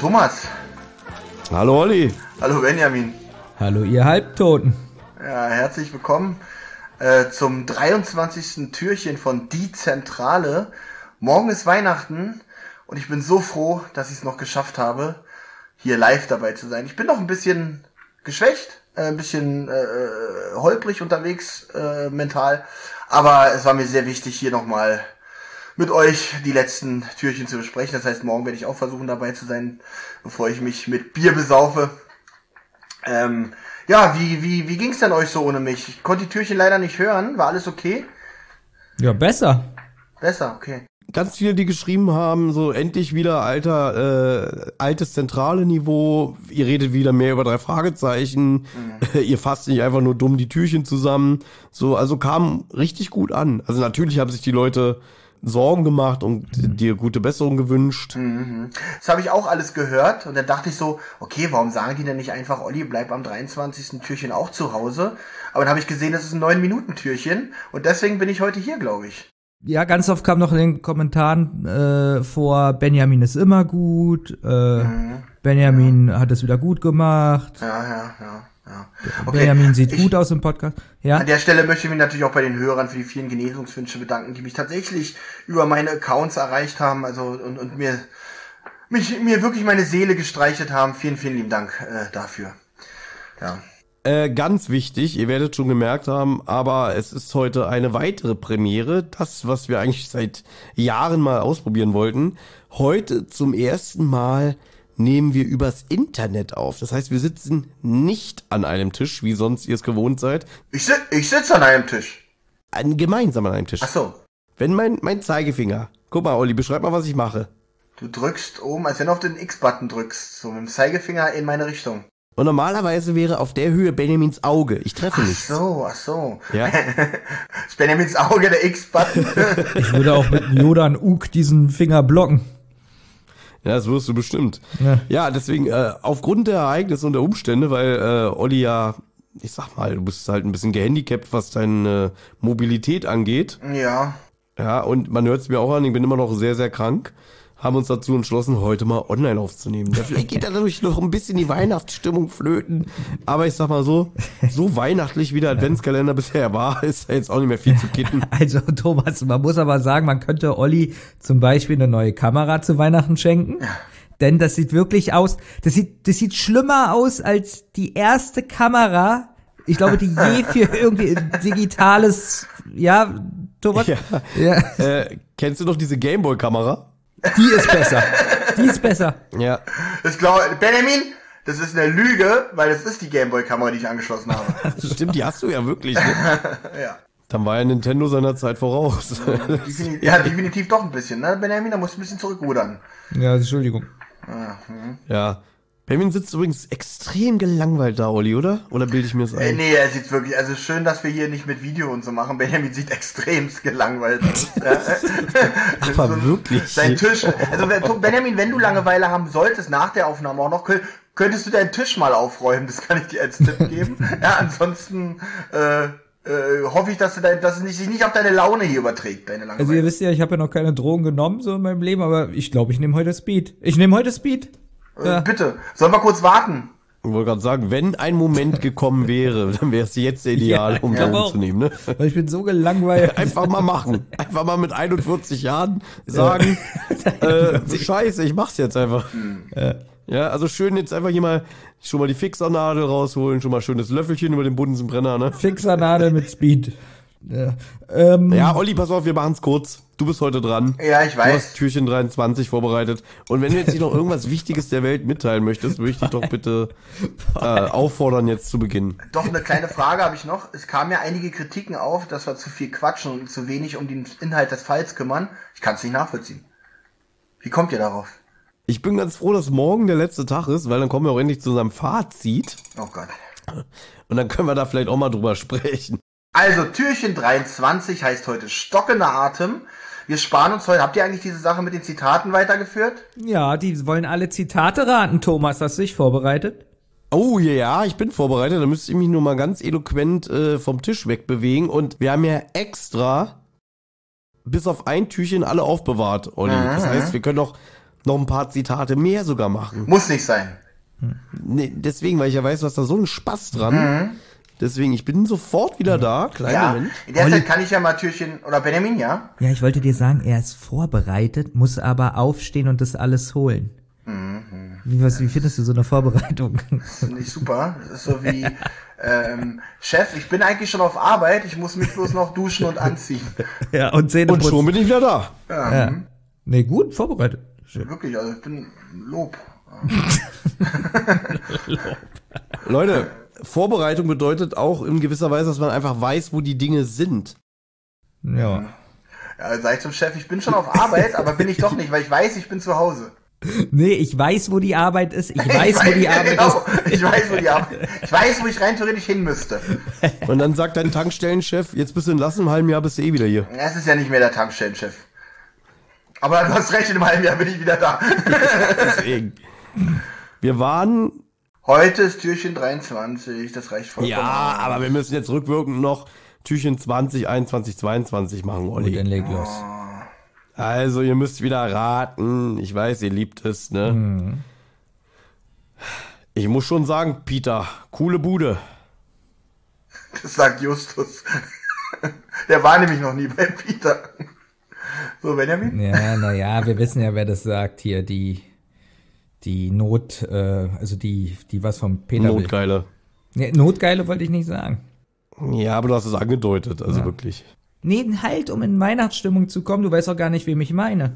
Thomas. Hallo Olli. Hallo Benjamin. Hallo ihr Halbtoten. Ja, herzlich willkommen äh, zum 23. Türchen von Die Zentrale. Morgen ist Weihnachten und ich bin so froh, dass ich es noch geschafft habe, hier live dabei zu sein. Ich bin noch ein bisschen geschwächt, äh, ein bisschen äh, holprig unterwegs äh, mental, aber es war mir sehr wichtig, hier nochmal mit euch die letzten Türchen zu besprechen. Das heißt, morgen werde ich auch versuchen dabei zu sein, bevor ich mich mit Bier besaufe. Ähm, ja, wie, wie, wie ging's denn euch so ohne mich? Ich konnte die Türchen leider nicht hören. War alles okay? Ja, besser. Besser, okay. Ganz viele, die geschrieben haben, so endlich wieder alter, äh, altes zentrale Niveau. Ihr redet wieder mehr über drei Fragezeichen. Mhm. Ihr fasst nicht einfach nur dumm die Türchen zusammen. So, also kam richtig gut an. Also natürlich haben sich die Leute Sorgen gemacht und dir gute Besserung gewünscht. Mhm. Das habe ich auch alles gehört und dann dachte ich so, okay, warum sagen die denn nicht einfach, Olli, bleib am 23. Türchen auch zu Hause? Aber dann habe ich gesehen, das ist ein 9-Minuten-Türchen und deswegen bin ich heute hier, glaube ich. Ja, ganz oft kam noch in den Kommentaren äh, vor, Benjamin ist immer gut, äh, mhm. Benjamin ja. hat es wieder gut gemacht. Ja, ja, ja. Ja. Okay. Benjamin sieht ich, gut aus im Podcast. Ja. An der Stelle möchte ich mich natürlich auch bei den Hörern für die vielen Genesungswünsche bedanken, die mich tatsächlich über meine Accounts erreicht haben, also und, und mir mich mir wirklich meine Seele gestreichelt haben. Vielen, vielen lieben Dank äh, dafür. Ja. Äh, ganz wichtig, ihr werdet schon gemerkt haben, aber es ist heute eine weitere Premiere, das, was wir eigentlich seit Jahren mal ausprobieren wollten. Heute zum ersten Mal nehmen wir übers Internet auf. Das heißt, wir sitzen nicht an einem Tisch, wie sonst ihr es gewohnt seid. Ich, si ich sitze an einem Tisch. An, gemeinsam an einem Tisch. Ach so. Wenn mein, mein Zeigefinger. Guck mal, Olli, beschreib mal, was ich mache. Du drückst oben, als wenn du auf den X-Button drückst, so mit dem Zeigefinger in meine Richtung. Und normalerweise wäre auf der Höhe Benjamins Auge. Ich treffe nicht. Ach so, ach so. Ja. ist Benjamins Auge der X-Button. ich würde auch mit Jodan Uk diesen Finger blocken. Ja, das wirst du bestimmt. Ja, ja deswegen, äh, aufgrund der Ereignisse und der Umstände, weil äh, Olli ja, ich sag mal, du bist halt ein bisschen gehandicapt, was deine Mobilität angeht. Ja. Ja, und man hört es mir auch an, ich bin immer noch sehr, sehr krank haben uns dazu entschlossen, heute mal online aufzunehmen. Ja, vielleicht geht dadurch noch ein bisschen die Weihnachtsstimmung flöten. Aber ich sag mal so, so weihnachtlich wie der Adventskalender bisher war, ist da jetzt auch nicht mehr viel zu kitten. Also Thomas, man muss aber sagen, man könnte Olli zum Beispiel eine neue Kamera zu Weihnachten schenken. Denn das sieht wirklich aus, das sieht, das sieht schlimmer aus als die erste Kamera, ich glaube, die je für irgendwie digitales, ja, Thomas? Ja. ja. Äh, kennst du noch diese Gameboy-Kamera? Die ist besser. Die ist besser. Ja. Ich glaube, Benjamin, das ist eine Lüge, weil das ist die Gameboy-Kamera, die ich angeschlossen habe. Stimmt, die hast du ja wirklich. Ne? ja. Dann war ja Nintendo seiner Zeit voraus. Definitiv, ja, definitiv doch ein bisschen, ne, Benjamin? Da musst du ein bisschen zurückrudern. Ja, Entschuldigung. Ja, hm. ja. Benjamin sitzt übrigens extrem gelangweilt da, Olli, oder? Oder bilde ich mir das ein? Äh, nee, er sieht wirklich, also schön, dass wir hier nicht mit Video und so machen. Benjamin sieht extrem gelangweilt aus. Aber so, wirklich? Sein Tisch, also Benjamin, wenn du Langeweile haben solltest, nach der Aufnahme auch noch, könntest du deinen Tisch mal aufräumen, das kann ich dir als Tipp geben. ja, ansonsten, äh, äh, hoffe ich, dass, du dein, dass es nicht, sich nicht auf deine Laune hier überträgt, deine Langeweile. Also ihr wisst ja, ich habe ja noch keine Drogen genommen so in meinem Leben, aber ich glaube, ich nehme heute Speed. Ich nehme heute Speed. Äh, ja. Bitte, sollen wir kurz warten? Ich wollte gerade sagen, wenn ein Moment gekommen wäre, dann wäre es jetzt ideal, ja, um Drogen zu nehmen. Ne? Weil ich bin so gelangweilt. Einfach mal machen. Einfach mal mit 41 Jahren sagen, ja. äh, scheiße, ich mach's jetzt einfach. Ja. ja, also schön jetzt einfach hier mal schon mal die Fixernadel rausholen, schon mal schönes Löffelchen über den Bunsenbrenner. Ne? Fixernadel mit Speed. Ja, ähm, ja, Olli, pass auf, wir machen's kurz. Du bist heute dran. Ja, ich weiß. Du hast Türchen 23 vorbereitet. Und wenn du jetzt nicht noch irgendwas Wichtiges der Welt mitteilen möchtest, würde ich dich doch bitte äh, auffordern, jetzt zu beginnen. Doch, eine kleine Frage habe ich noch. Es kamen ja einige Kritiken auf, dass wir zu viel quatschen und zu wenig um den Inhalt des Falls kümmern. Ich kann es nicht nachvollziehen. Wie kommt ihr darauf? Ich bin ganz froh, dass morgen der letzte Tag ist, weil dann kommen wir auch endlich zu unserem Fazit. Oh Gott. Und dann können wir da vielleicht auch mal drüber sprechen. Also, Türchen 23 heißt heute stockender Atem. Wir sparen uns heute. Habt ihr eigentlich diese Sache mit den Zitaten weitergeführt? Ja, die wollen alle Zitate raten, Thomas. Hast du dich vorbereitet? Oh ja, ich bin vorbereitet. Da müsste ich mich nur mal ganz eloquent äh, vom Tisch wegbewegen. Und wir haben ja extra bis auf ein Türchen alle aufbewahrt, Olli. Mhm. Das heißt, wir können auch noch ein paar Zitate mehr sogar machen. Muss nicht sein. Nee, deswegen, weil ich ja weiß, was da so ein Spaß dran. Deswegen, ich bin sofort wieder da. Kleinen Ja, Moment. in der Olli- Zeit kann ich ja mal Türchen, oder Benjamin, ja? Ja, ich wollte dir sagen, er ist vorbereitet, muss aber aufstehen und das alles holen. Wie, was, wie findest du so eine Vorbereitung? Das finde ich super. Das ist so wie, ähm, Chef, ich bin eigentlich schon auf Arbeit, ich muss mich bloß noch duschen und anziehen. ja, und Zähne Und schon bin ich wieder da. Ja. Nee, gut, vorbereitet. Schön. Wirklich, also ich bin Lob. Leute, Vorbereitung bedeutet auch in gewisser Weise, dass man einfach weiß, wo die Dinge sind. Ja. Ja, sag ich zum Chef, ich bin schon auf Arbeit, aber bin ich doch nicht, weil ich weiß, ich bin zu Hause. Nee, ich weiß, wo die Arbeit ist. Ich weiß, wo die Arbeit genau, ist. Ich weiß, wo die Arbeit Ich weiß, wo ich rein theoretisch hin müsste. Und dann sagt dein Tankstellenchef, jetzt bist du entlassen, im halben Jahr bist du eh wieder hier. Es ist ja nicht mehr der Tankstellenchef. Aber du hast recht, in einem halben Jahr bin ich wieder da. Deswegen. Wir waren, Heute ist Türchen 23, das reicht vollkommen. ja, aber wir müssen jetzt rückwirkend noch Türchen 20, 21, 22 machen, Olli. dann leg los. Also, ihr müsst wieder raten. Ich weiß, ihr liebt es, ne? Ich muss schon sagen, Peter, coole Bude. Das sagt Justus. Der war nämlich noch nie bei Peter. So, Benjamin? Ja, naja, wir wissen ja, wer das sagt hier, die, die Not, äh, also die, die was vom Peter. Notgeile. Nee, Notgeile wollte ich nicht sagen. Ja, aber du hast es angedeutet, also wirklich. Nee, halt, um in Weihnachtsstimmung zu kommen, du weißt doch gar nicht, wem ich meine.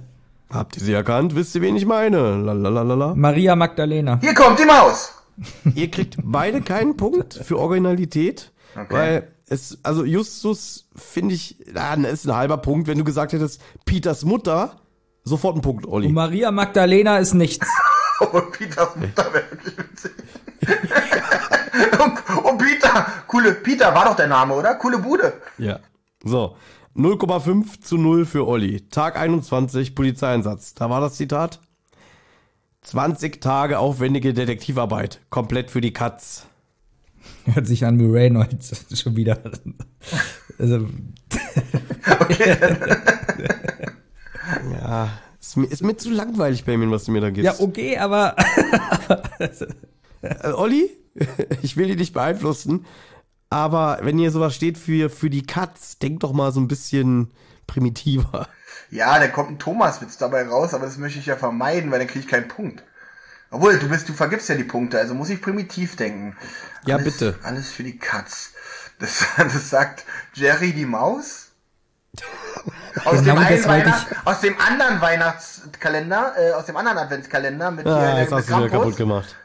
Habt ihr sie erkannt? Wisst ihr, wen ich meine? Lalalala. Maria Magdalena. Hier kommt die Maus. Ihr kriegt beide keinen Punkt für Originalität, Okay. weil es, also Justus finde ich, ah, das ist ein halber Punkt, wenn du gesagt hättest, Peters Mutter, sofort ein Punkt, Olli. Und Maria Magdalena ist nichts. Und Peters Mutter wäre wirklich witzig. und, und Peter, coole, Peter war doch der Name, oder? Coole Bude. Ja. So. 0,5 zu 0 für Olli. Tag 21, Polizeieinsatz. Da war das Zitat. 20 Tage aufwendige Detektivarbeit. Komplett für die Katz. Hört sich an wie Reynolds schon wieder. Also, Ja. Ist mir, ist mir zu langweilig, Benjamin, was du mir da gibst. ja, okay, aber Äh, Olli, ich will dich nicht beeinflussen, aber wenn hier sowas steht für, für die Katz, denk doch mal so ein bisschen primitiver. Ja, da kommt ein Thomaswitz dabei raus, aber das möchte ich ja vermeiden, weil dann kriege ich keinen Punkt. Obwohl, du bist, du vergibst ja die Punkte, also muss ich primitiv denken. Ja, alles, bitte. Alles für die Katz. Das, das sagt Jerry die Maus. Aus, Genau dem Weihnacht, aus dem anderen Weihnachtskalender, äh, aus dem anderen Adventskalender mit, Ah, hier, jetzt mit hast du wieder kaputt gemacht.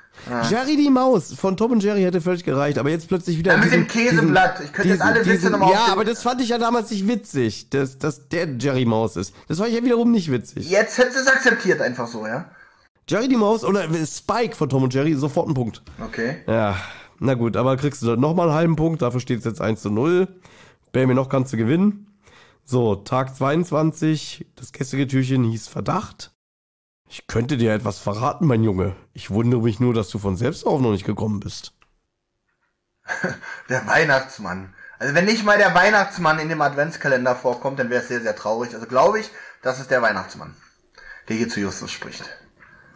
Jerry die Maus von Tom und Jerry hätte völlig gereicht, aber jetzt plötzlich wieder Ja, mit diesen- dem Käseblatt. Ich könnte jetzt alle Witze nochmal Ja, aber das fand ich ja damals nicht witzig, dass, dass der Jerry Maus ist. Das war ja wiederum nicht witzig. Jetzt hättest du es akzeptiert einfach so, ja? Jerry die Maus oder Spike von Tom und Jerry, sofort ein Punkt. Okay. Ja, na gut, aber kriegst du nochmal einen halben Punkt, dafür steht es jetzt 1 zu 0. Benjamin, noch kannst du gewinnen. So, Tag 22, das gestrige Türchen hieß Verdacht. Ich könnte dir etwas verraten, mein Junge. Ich wundere mich nur, dass du von selbst auf noch nicht gekommen bist. Der Weihnachtsmann. Also wenn nicht mal der Weihnachtsmann in dem Adventskalender vorkommt, dann wäre es sehr, sehr traurig. Also glaube ich, das ist der Weihnachtsmann, der hier zu Justus spricht.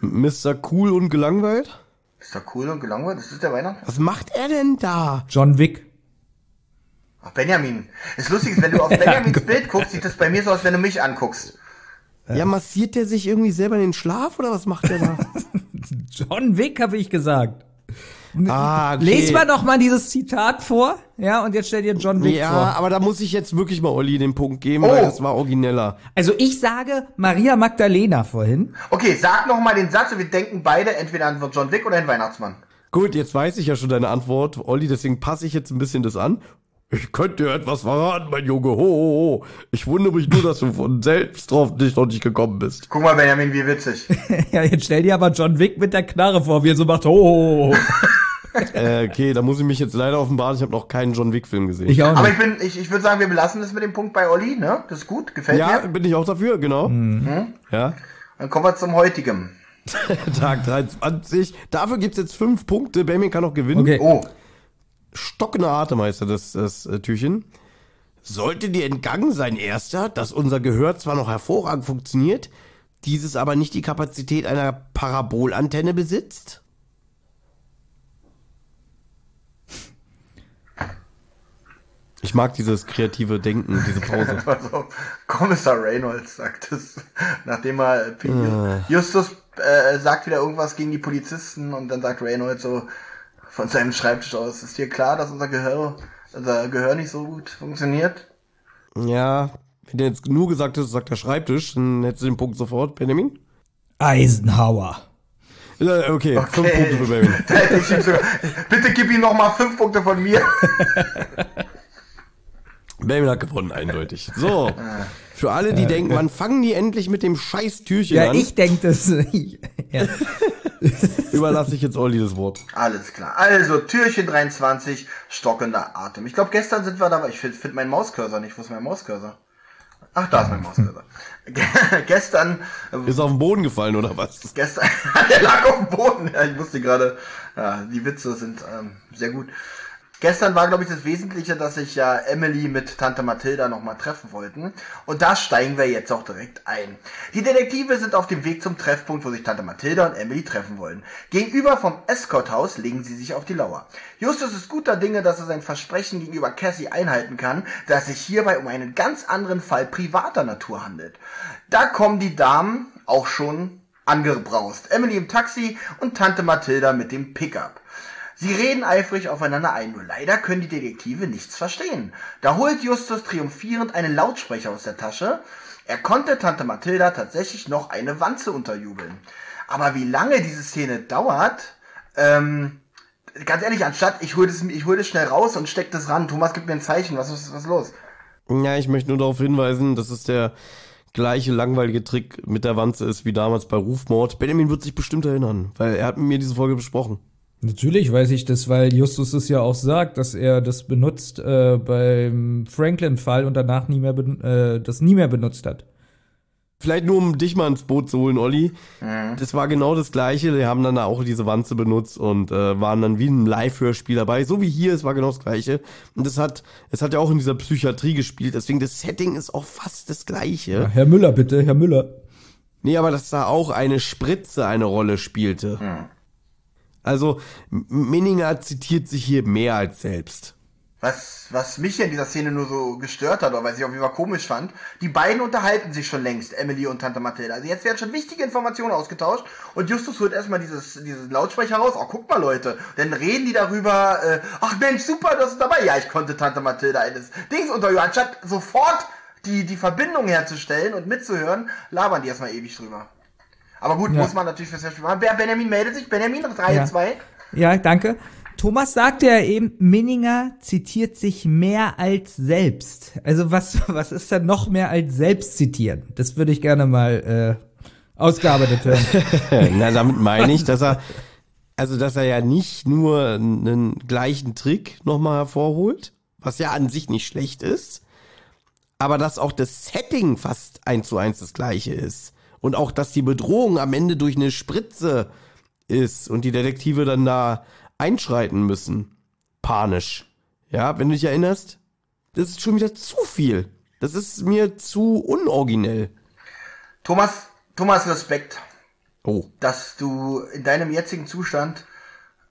Mr. Cool und gelangweilt? Doch cool und gelangweilt. Das ist der Weihnachtsmann. Was macht er denn da? John Wick. Ach, Benjamin. Das Lustige ist, wenn du auf Benjamins Bild guckst, sieht das bei mir so aus, wenn du mich anguckst. Ja, massiert der sich irgendwie selber in den Schlaf oder was macht der da? John Wick, habe ich gesagt. ah, okay. Les mal doch mal dieses Zitat vor, ja, und jetzt stell dir John Wick Ja, vor. aber da muss ich jetzt wirklich mal Olli den Punkt geben, Oh. weil das war origineller. Also ich sage Maria Magdalena vorhin. Okay, sag noch mal den Satz und wir denken beide entweder an John Wick oder an Weihnachtsmann. Gut, jetzt weiß ich ja schon deine Antwort, Olli, deswegen passe ich jetzt ein bisschen das an. Ich könnte dir etwas verraten, mein Junge. Ho, ho, ho. Ich wundere mich nur, dass du von selbst drauf nicht noch nicht gekommen bist. Guck mal, Benjamin, wie witzig. ja, jetzt stell dir aber John Wick mit der Knarre vor, wie er so macht. Oh. äh, okay, da muss ich mich jetzt leider offenbaren. Ich habe noch keinen John Wick-Film gesehen. Ich auch Aber nicht. ich bin, ich, ich würde sagen, wir belassen das mit dem Punkt bei Olli, ne? Das ist gut, gefällt ja, mir. bin ich auch dafür, genau. Ja. Dann kommen wir zum heutigen. Tag 23. Dafür gibt's jetzt fünf Punkte. Benjamin kann noch gewinnen. Okay. Oh, stockender Atemmeister, das, das äh, Türchen. Sollte dir entgangen sein, erster, dass unser Gehör zwar noch hervorragend funktioniert, dieses aber nicht die Kapazität einer Parabolantenne besitzt? Ich mag dieses kreative Denken, diese Pause. Also, Kommissar Reynolds sagt es, nachdem er Justus äh, sagt wieder irgendwas gegen die Polizisten und dann sagt Reynolds so von seinem Schreibtisch aus, ist dir klar, dass unser Gehör, unser Gehör nicht so gut funktioniert? Ja, wenn du jetzt nur gesagt hast, sagt der Schreibtisch, dann hättest du den Punkt sofort, Benjamin. Eisenhower. Ja, Okay, fünf Punkte für Benjamin. Bitte gib ihm noch mal fünf Punkte von mir. Benjamin hat gewonnen, eindeutig. So, für alle, die denken, wann fangen die endlich mit dem scheiß Türchen Ja, an, ich denke das. Ja. überlasse ich jetzt Olli das Wort. Alles klar. Also, Türchen 23, stockender Atem. Ich glaube, gestern sind wir da, ich finde find meinen Mauscursor nicht. Wo ist mein Mauscursor? Ach, da ist mein Mauscursor. gestern, äh, Ist auf den Boden gefallen, oder was? gestern, der lag auf dem Boden. Ja, ich wusste gerade, ja, die Witze sind ähm, sehr gut. Gestern war, glaube ich, das Wesentliche, dass sich ja Emily mit Tante Mathilda nochmal treffen wollten. Und da steigen wir jetzt auch direkt ein. Die Detektive sind auf dem Weg zum Treffpunkt, wo sich Tante Mathilda und Emily treffen wollen. Gegenüber vom Escort-Haus legen sie sich auf die Lauer. Justus ist guter Dinge, dass er sein Versprechen gegenüber Cassie einhalten kann, dass es sich hierbei um einen ganz anderen Fall privater Natur handelt. Da kommen die Damen auch schon angebraust. Emily im Taxi und Tante Mathilda mit dem Pickup. Sie reden eifrig aufeinander ein, nur leider können die Detektive nichts verstehen. Da holt Justus triumphierend einen Lautsprecher aus der Tasche. Er konnte Tante Mathilda tatsächlich noch eine Wanze unterjubeln. Aber wie lange diese Szene dauert, ähm, ganz ehrlich, anstatt ich hole das, ich hol das schnell raus und steck das ran. Thomas, gib mir ein Zeichen. Was ist, was los? Ja, ich möchte nur darauf hinweisen, dass es der gleiche langweilige Trick mit der Wanze ist wie damals bei Rufmord. Benjamin wird sich bestimmt erinnern, weil er hat mit mir diese Folge besprochen. Natürlich weiß ich das, weil Justus es ja auch sagt, dass er das benutzt äh, beim Franklin-Fall und danach nie mehr äh, das nie mehr benutzt hat. Vielleicht nur, um dich mal ins Boot zu holen, Olli. Das war genau das Gleiche. Die haben dann auch diese Wanze benutzt und äh, waren dann wie ein Live-Hörspiel dabei. So wie hier, es war genau das Gleiche. Und das hat, es hat ja auch in dieser Psychiatrie gespielt. Deswegen, das Setting ist auch fast das Gleiche. Herr Müller, bitte, Herr Müller. Nee, aber dass da auch eine Spritze eine Rolle spielte. Also, Minninger zitiert sich hier mehr als selbst. Was, was mich in dieser Szene nur so gestört hat, oder was ich auf jeden Fall komisch fand, die beiden unterhalten sich schon längst, Emily und Tante Mathilda. Also jetzt werden schon wichtige Informationen ausgetauscht und Justus holt erstmal dieses, dieses Lautsprecher raus. Oh, guck mal, Leute. Dann reden die darüber, äh, ach Mensch, super, das ist dabei. Ja, ich konnte Tante Mathilda eines Dings unterjubeln. Anstatt sofort die, die Verbindung herzustellen und mitzuhören, labern die erstmal ewig drüber. Aber gut, Ja. muss man natürlich fürs Hörspiel machen. Benjamin meldet sich. Benjamin, 3 Ja. 2. Ja, danke. Thomas sagte ja eben, Minninger zitiert sich mehr als selbst. Also was, was ist da noch mehr als selbst zitieren? Das würde ich gerne mal äh, ausgearbeitet hören. Na, damit meine ich, dass er, also, dass er ja nicht nur einen gleichen Trick nochmal hervorholt, was ja an sich nicht schlecht ist, aber dass auch das Setting fast eins zu eins das gleiche ist. Und auch, dass die Bedrohung am Ende durch eine Spritze ist und die Detektive dann da einschreiten müssen. Panisch. Ja, wenn du dich erinnerst, das ist schon wieder zu viel. Das ist mir zu unoriginell. Thomas, Thomas, Respekt. Oh. dass du in deinem jetzigen Zustand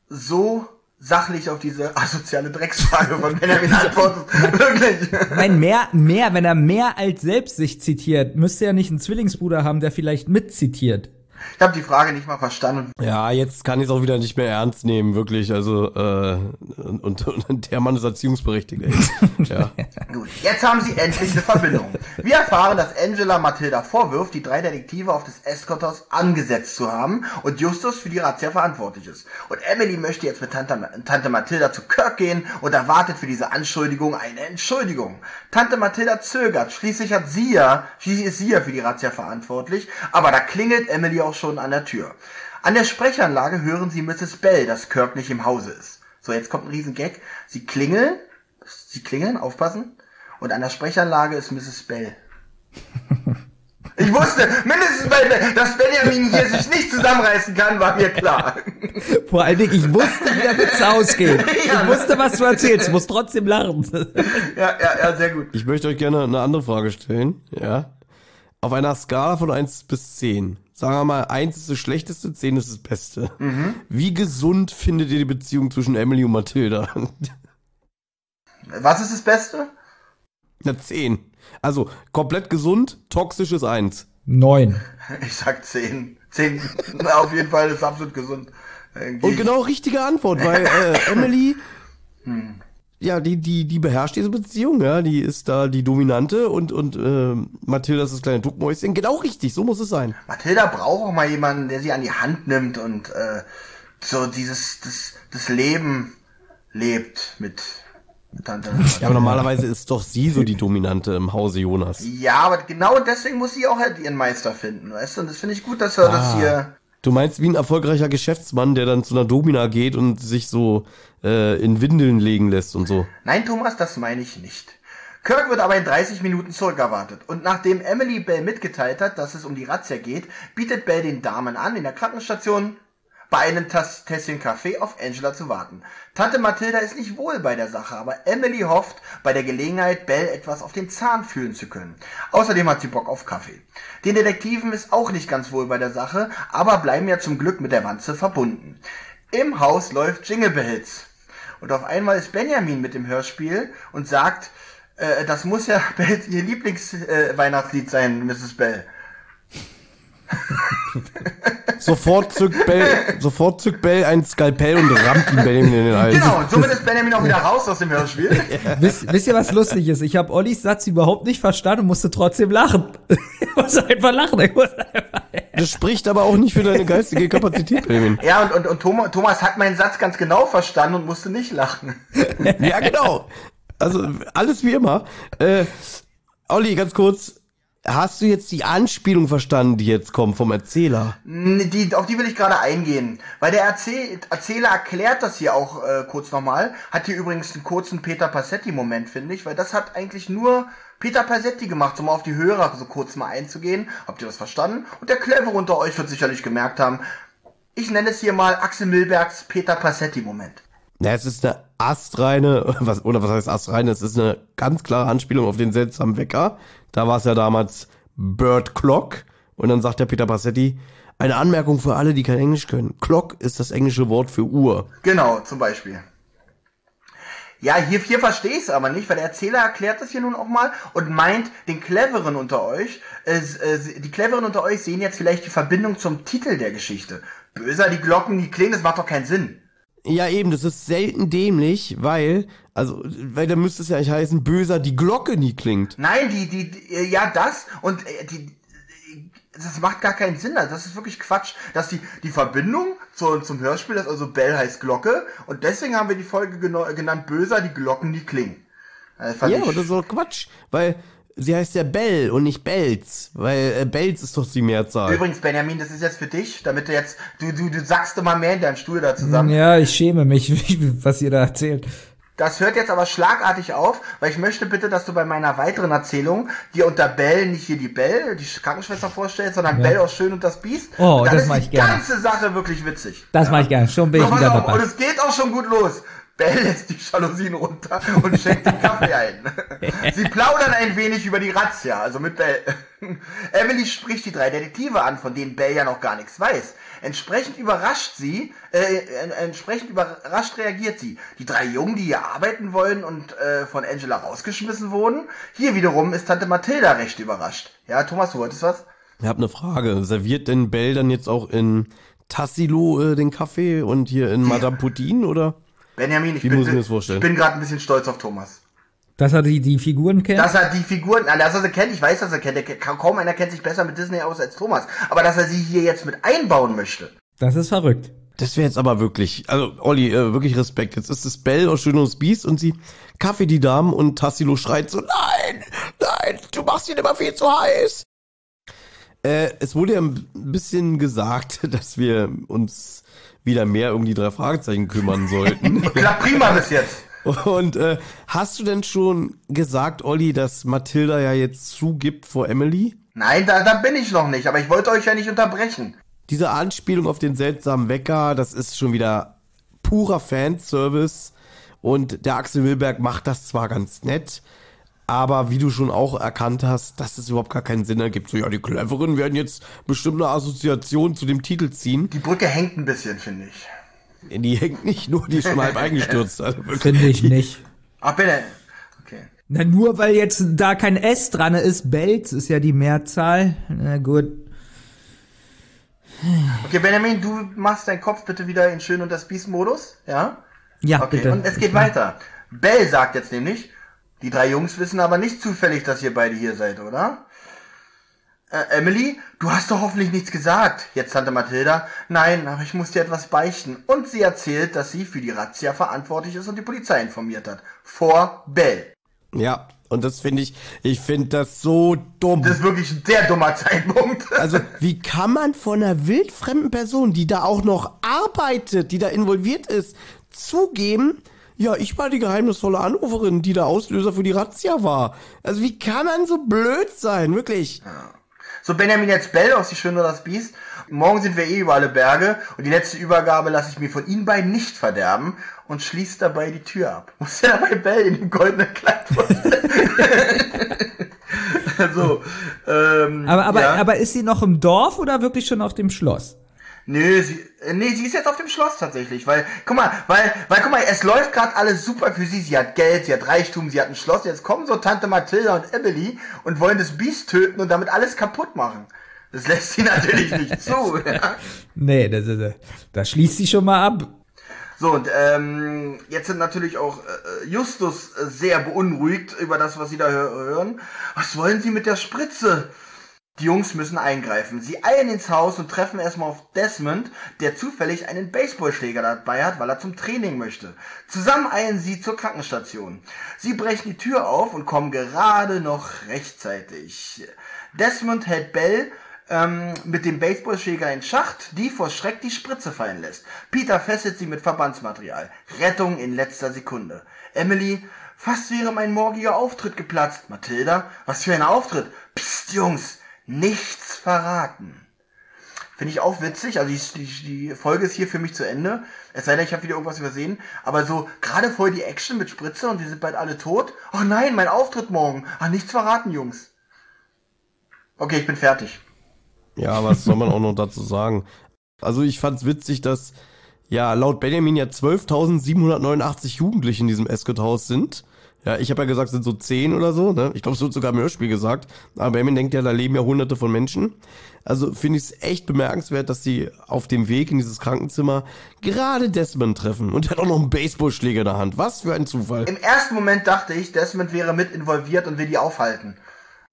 so sachlich auf diese asoziale Drecksfrage von Benjamin antwortest. Wirklich. Nein, mehr, mehr, wenn er mehr als selbst sich zitiert, müsste er nicht einen Zwillingsbruder haben, der vielleicht mitzitiert. Ich habe die Frage nicht mal verstanden. Ja, jetzt kann ich es auch wieder nicht mehr ernst nehmen, wirklich. Also, äh, und, und der Mann ist erziehungsberechtigt, ey. ja. Gut, jetzt haben sie endlich eine Verbindung. Wir erfahren, dass Angela Mathilda vorwirft, die drei Detektive auf das Escorthaus angesetzt zu haben und Justus für die Razzia verantwortlich ist. Und Emily möchte jetzt mit Tante, Tante Mathilda zu Kirk gehen und erwartet für diese Anschuldigung eine Entschuldigung. Tante Mathilda zögert, schließlich hat sie ja, schließlich ist sie ja für die Razzia verantwortlich, aber da klingelt Emily auch schon an der Tür. An der Sprechanlage hören sie Mrs. Bell, dass Kirk nicht im Hause ist. So, jetzt kommt ein riesen Gag. Sie klingeln, sie klingeln, aufpassen. Und an der Sprechanlage ist Mrs. Bell. Ich wusste, mindestens, bei, dass Benjamin hier sich nicht zusammenreißen kann, war mir klar. Vor allen Dingen, ich wusste, wie der Witz ausgeht. Ich wusste, was du erzählst, muss trotzdem lachen. Ja, ja, ja, sehr gut. Ich möchte euch gerne eine andere Frage stellen, ja. auf einer Skala von 1 bis 10, sagen wir mal, 1 ist das Schlechteste, 10 ist das Beste. Wie gesund findet ihr die Beziehung zwischen Emily und Mathilda? Was ist das Beste? Na, 10. Also, komplett gesund, toxisch ist 1. Neun. Ich sag 10. 10 auf jeden Fall ist absolut gesund. Äh, Und genau richtige Antwort, weil äh, Emily, ja, die, die, die beherrscht diese Beziehung, ja, die ist da die Dominante und, und äh, Mathilda ist das kleine Duckmäuschen. Genau richtig, so muss es sein. Mathilda braucht auch mal jemanden, der sie an die Hand nimmt und äh, so dieses das, das Leben lebt mit Tante. Ja, aber normalerweise ist doch sie so die Dominante im Hause Jonas. Ja, aber genau deswegen muss sie auch halt ihren Meister finden, weißt du? Und das finde ich gut, dass er das Ah. hier. Du meinst wie ein erfolgreicher Geschäftsmann, der dann zu einer Domina geht und sich so äh, in Windeln legen lässt und so. Nein, Thomas, das meine ich nicht. Kirk wird aber in 30 Minuten zurückerwartet. Und nachdem Emily Bell mitgeteilt hat, dass es um die Razzia geht, bietet Bell den Damen an, in der Krankenstation bei einem Tas Tässchen Kaffee auf Angela zu warten. Tante Mathilda ist nicht wohl bei der Sache, aber Emily hofft, bei der Gelegenheit Bell etwas auf den Zahn fühlen zu können. Außerdem hat sie Bock auf Kaffee. Den Detektiven ist auch nicht ganz wohl bei der Sache, aber bleiben ja zum Glück mit der Wanze verbunden. Im Haus läuft Jingle Bells. Und auf einmal ist Benjamin mit dem Hörspiel und sagt, äh, das muss ja Bells ihr Lieblingsweihnachtslied äh, sein, Mrs. Bell. Sofort zückt Bell, sofort zückt Bell ein Skalpell und rammt ihn Benjamin in den Hals. Genau, und somit ist Benjamin auch wieder raus aus dem Hörspiel. Wisst, wisst ihr, was lustig ist? Ich habe Ollis Satz überhaupt nicht verstanden und musste trotzdem lachen. Ich musste einfach lachen. Ich musste einfach Das spricht aber auch nicht für deine geistige Kapazität, Benjamin. Ja, und, und, und Thomas, Thomas hat meinen Satz ganz genau verstanden und musste nicht lachen. Ja, genau. Also alles wie immer. Äh, Olli, ganz kurz. Hast du jetzt die Anspielung verstanden, die jetzt kommt vom Erzähler? Die, auf die will ich gerade eingehen. Weil der Erzähl Erzähler erklärt das hier auch äh, kurz nochmal. Hat hier übrigens einen kurzen Peter Passetti-Moment, finde ich. Weil das hat eigentlich nur Peter Passetti gemacht, um auf die Hörer so kurz mal einzugehen. Habt ihr das verstanden? Und der Clevere unter euch wird sicherlich gemerkt haben. Ich nenne es hier mal Axel Milbergs Peter Passetti-Moment. Ja, es ist eine astreine, was, oder was heißt astreine? Es ist eine ganz klare Anspielung auf den seltsamen Wecker. Da war es ja damals Bird Clock. Und dann sagt der Peter Passetti, eine Anmerkung für alle, die kein Englisch können. Clock ist das englische Wort für Uhr. Genau, zum Beispiel. Ja, hier, hier verstehe ich es aber nicht, weil der Erzähler erklärt das hier nun auch mal und meint, den Cleveren unter euch, äh, äh, die Cleveren unter euch sehen jetzt vielleicht die Verbindung zum Titel der Geschichte. Böser die Glocken, die klingen, das macht doch keinen Sinn. Ja, eben, das ist selten dämlich, weil, also, weil da müsste es ja eigentlich heißen, böser die Glocke nie klingt. Nein, die, die, die äh, ja, das und äh, die, das macht gar keinen Sinn. Also das ist wirklich Quatsch, dass die, die Verbindung zu, zum Hörspiel ist, also Bell heißt Glocke und deswegen haben wir die Folge genannt Böser, die Glocken, die klingen. Äh, Ja, aber das ist doch Quatsch, weil sie heißt ja Bell und nicht Belz, weil äh, Belz ist doch die Mehrzahl. Übrigens, Benjamin, das ist jetzt für dich, damit du jetzt, du, du, du sagst immer mehr in deinem Stuhl da zusammen. Ja, ich schäme mich, was ihr da erzählt. Das hört jetzt aber schlagartig auf, weil ich möchte bitte, dass du bei meiner weiteren Erzählung dir unter Bell nicht hier die Bell, die Krankenschwester vorstellst, sondern Ja. Bell aus Schön und das Biest. Oh, das ist mach die ich gerne. ganze Sache wirklich witzig. Das mache ich gerne. Schon bin So, ich wieder auf, und dabei. es geht auch schon gut los. Bell lässt die Jalousien runter und schenkt den Kaffee ein. Sie plaudern ein wenig über die Razzia, also mit Bell. Emily spricht die drei Detektive an, von denen Bell ja noch gar nichts weiß. Entsprechend überrascht sie, äh, äh, entsprechend überrascht reagiert sie. Die drei Jungen, die hier arbeiten wollen und äh, von Angela rausgeschmissen wurden. Hier wiederum ist Tante Mathilda recht überrascht. Ja, Thomas, du wolltest was? Ich habe eine Frage. Serviert denn Bell dann jetzt auch in Tassilo äh, den Kaffee und hier in Madame Putin oder? Benjamin, ich Wie bin, muss ich mir das vorstellen? ich bin gerade ein bisschen stolz auf Thomas. Dass er die, die Figuren kennt? Dass er die Figuren, na, dass er sie kennt, ich weiß, dass er kennt. Der, kaum einer kennt sich besser mit Disney aus als Thomas. Aber dass er sie hier jetzt mit einbauen möchte. Das ist verrückt. Das wäre jetzt aber wirklich, also Olli, äh, wirklich Respekt. Jetzt ist es Bell aus Schön und das Biest und sie Kaffee die Damen und Tassilo schreit so, nein, nein, du machst ihn immer viel zu heiß. Äh, es wurde ja ein bisschen gesagt, dass wir uns wieder mehr um die drei Fragezeichen kümmern sollten. Klappt prima bis jetzt. Und äh, hast du denn schon gesagt, Olli, dass Mathilda ja jetzt zugibt vor Emily? Nein, da, da bin ich noch nicht, aber ich wollte euch ja nicht unterbrechen. Diese Anspielung auf den seltsamen Wecker, das ist schon wieder purer Fanservice. Und der Axel Wilberg macht das zwar ganz nett, Aber wie du schon auch erkannt hast, dass es überhaupt gar keinen Sinn ergibt. So, ja, die Cleveren werden jetzt bestimmt eine Assoziation zu dem Titel ziehen. Die Brücke hängt ein bisschen, finde ich. Die hängt nicht nur, die ist schon halb eingestürzt. Also wirklich. Finde ich nicht. Ach, bitte. Okay. Na, nur weil jetzt da kein S dran ist, Belz ist ja die Mehrzahl. Na gut. Okay, Benjamin, du machst deinen Kopf bitte wieder in Schön und das Biest-Modus, ja? Ja, Okay, bitte. und es geht weiter. Bell sagt jetzt nämlich, die drei Jungs wissen aber nicht zufällig, dass ihr beide hier seid, oder? Äh, Emily, du hast doch hoffentlich nichts gesagt. Jetzt Tante Mathilda, nein, aber ich muss dir etwas beichten. Und sie erzählt, dass sie für die Razzia verantwortlich ist und die Polizei informiert hat. Vor Bell. Ja, und das finde ich, ich finde das so dumm. Das ist wirklich ein sehr dummer Zeitpunkt. Also, wie kann man von einer wildfremden Person, die da auch noch arbeitet, die da involviert ist, zugeben, ja, ich war die geheimnisvolle Anruferin, die der Auslöser für die Razzia war. Also, wie kann man so blöd sein, wirklich? So, Benjamin jetzt Bell aus Die Schöne das Biest. Morgen sind wir eh über alle Berge und die letzte Übergabe lasse ich mir von Ihnen beiden nicht verderben und schließt dabei die Tür ab. Muss ja bei Bell in dem goldenen Kleid So, ähm, Aber, aber, ja. aber ist sie noch im Dorf oder wirklich schon auf dem Schloss? Nö, sie, äh, nee, sie ist jetzt auf dem Schloss tatsächlich, weil, guck mal, weil, weil, guck mal, es läuft gerade alles super für sie. Sie hat Geld, sie hat Reichtum, sie hat ein Schloss. Jetzt kommen so Tante Mathilda und Emily und wollen das Biest töten und damit alles kaputt machen. Das lässt sie natürlich nicht zu. Ja. Nee, das, das, das schließt sie schon mal ab. So, und ähm, jetzt sind natürlich auch äh, Justus äh, sehr beunruhigt über das, was sie da hö- hören. Was wollen sie mit der Spritze? Die Jungs müssen eingreifen. Sie eilen ins Haus und treffen erstmal auf Desmond, der zufällig einen Baseballschläger dabei hat, weil er zum Training möchte. Zusammen eilen sie zur Krankenstation. Sie brechen die Tür auf und kommen gerade noch rechtzeitig. Desmond hält Bell ähm, mit dem Baseballschläger in Schacht, die vor Schreck die Spritze fallen lässt. Peter fesselt sie mit Verbandsmaterial. Rettung in letzter Sekunde. Emily, fast wäre mein morgiger Auftritt geplatzt. Mathilda, was für ein Auftritt. Psst, Jungs, nichts verraten. Finde ich auch witzig. Also die, die, die Folge ist hier für mich zu Ende. Es sei denn, ich habe wieder irgendwas übersehen. Aber so gerade voll die Action mit Spritze und die sind bald alle tot. Oh nein, mein Auftritt morgen. Ah, nichts verraten, Jungs. Okay, ich bin fertig. Ja, was soll man auch noch dazu sagen? Also ich fand's witzig, dass ja laut Benjamin ja 12.789 Jugendliche in diesem Escort-Haus sind. Ja, ich habe ja gesagt, es sind so 10 oder so, ne? Ich glaube, es wird sogar im Hörspiel gesagt. Aber Benjamin denkt ja, da leben ja hunderte von Menschen. Also finde ich es echt bemerkenswert, dass sie auf dem Weg in dieses Krankenzimmer gerade Desmond treffen. Und er hat auch noch einen Baseballschläger in der Hand. Was für ein Zufall. Im ersten Moment dachte ich, Desmond wäre mit involviert und will die aufhalten.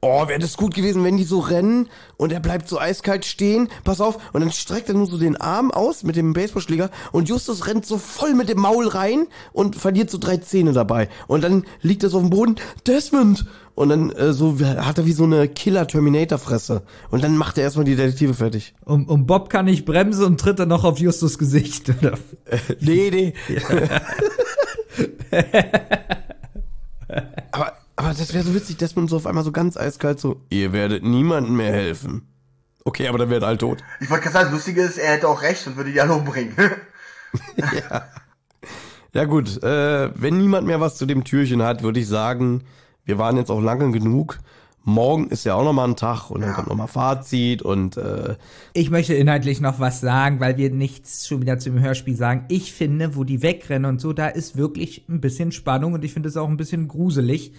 Oh, wäre das gut gewesen, wenn die so rennen und er bleibt so eiskalt stehen. Pass auf, und dann streckt er nur so den Arm aus mit dem Baseballschläger und Justus rennt so voll mit dem Maul rein und verliert so drei Zähne dabei. Und dann liegt er so auf dem Boden, Desmond! Und dann äh, so hat er wie so eine Killer-Terminator-Fresse. Und dann macht er erstmal die Detektive fertig. Und, und Bob kann nicht bremsen und tritt dann noch auf Justus Gesicht. Oder? Nee, nee. aber, aber das wäre so witzig, Desmond so auf einmal so ganz eiskalt so, ihr werdet niemandem mehr helfen. Okay, aber dann wäre halt tot. Ich wollte gerade sagen, das Lustige ist, er hätte auch recht und würde die alle umbringen. Ja gut, äh, wenn niemand mehr was zu dem Türchen hat, würde ich sagen, wir waren jetzt auch lange genug. Morgen ist ja auch nochmal ein Tag und dann kommt nochmal Fazit und äh, Ich möchte inhaltlich noch was sagen, weil wir nichts schon wieder zum Hörspiel sagen. Ich finde, wo die wegrennen und so, da ist wirklich ein bisschen Spannung und ich finde es auch ein bisschen gruselig,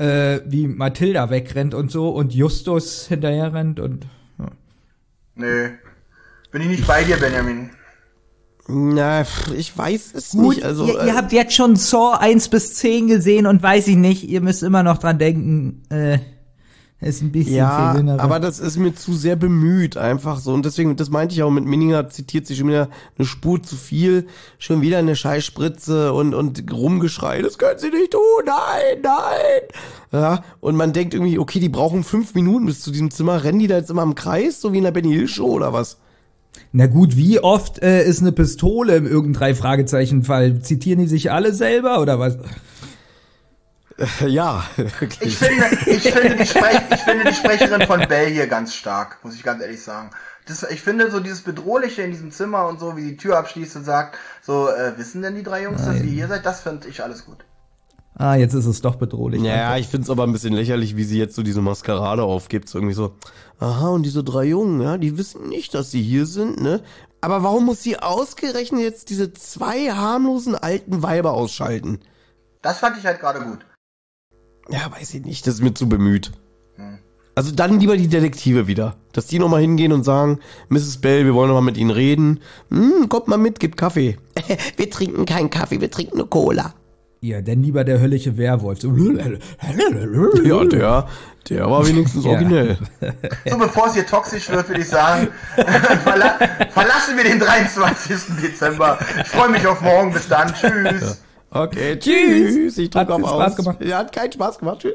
äh, wie Mathilda wegrennt und so und Justus hinterher rennt und ja. Nö. Bin ich nicht bei dir, Benjamin. na, ich weiß es Gut, nicht. Also, ihr, ihr äh, habt jetzt schon Saw 1 bis 10 gesehen und weiß ich nicht, ihr müsst immer noch dran denken, äh, ist ein bisschen ja, viel Sinnere. aber das ist mir zu sehr bemüht, einfach so. Und deswegen, das meinte ich auch mit Minninger, zitiert sich schon wieder eine Spur zu viel, schon wieder eine Scheißspritze und, und Rumgeschrei, das können sie nicht tun, nein, nein. Ja, und man denkt irgendwie, okay, die brauchen fünf Minuten bis zu diesem Zimmer, rennen die da jetzt immer im Kreis, so wie in der Benny Hill Show oder was? Na gut, wie oft äh, ist eine Pistole im irgendein Fragezeichen Fall? Zitieren die sich alle selber oder was? Ja, Ich wirklich. finde, ich finde, die, Sprech, ich finde die Sprecherin von Bell hier ganz stark, muss ich ganz ehrlich sagen. Das, ich finde so dieses Bedrohliche in diesem Zimmer und so, wie die Tür abschließt und sagt, so, äh, wissen denn die drei Jungs, dass ihr hier seid? Das finde ich alles gut. Ah, jetzt ist es doch bedrohlich. Ja, ich find's aber ein bisschen lächerlich, wie sie jetzt so diese Maskerade aufgibt. So irgendwie so, aha, und diese drei Jungen, ja, die wissen nicht, dass sie hier sind, ne? Aber warum muss sie ausgerechnet jetzt diese zwei harmlosen alten Weiber ausschalten? Das fand ich halt gerade gut. Ja, weiß ich nicht, das ist mir zu bemüht. Also dann lieber die Detektive wieder. Dass die nochmal hingehen und sagen, Mrs. Bell, wir wollen nochmal mit Ihnen reden. Hm, kommt mal mit, gibt Kaffee. wir trinken keinen Kaffee, wir trinken eine Cola. Ja, denn lieber der höllische Werwolf. So. Ja, der, der war wenigstens Ja. originell. So, bevor es hier toxisch wird, würde ich sagen, verla verlassen wir den 23. Dezember. Ich freue mich auf morgen. Bis dann. Tschüss. Okay, Tschüss. tschüss. Ich drück Hat auf Spaß aus. gemacht. Ja, hat keinen Spaß gemacht. Tschüss.